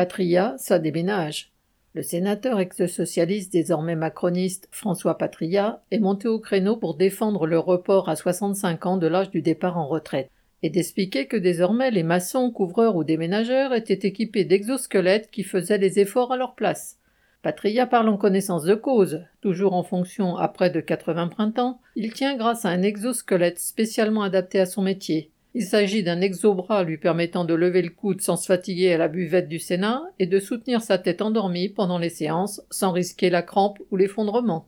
Patria, ça déménage. Le sénateur ex-socialiste désormais macroniste François Patria est monté au créneau pour défendre le report à 65 ans de l'âge du départ en retraite et d'expliquer que désormais les maçons, couvreurs ou déménageurs étaient équipés d'exosquelettes qui faisaient les efforts à leur place. Patria parle en connaissance de cause. Toujours en fonction à près de 80 printemps, il tient grâce à un exosquelette spécialement adapté à son métier. Il s'agit d'un exobras lui permettant de lever le coude sans se fatiguer à la buvette du Sénat et de soutenir sa tête endormie pendant les séances sans risquer la crampe ou l'effondrement.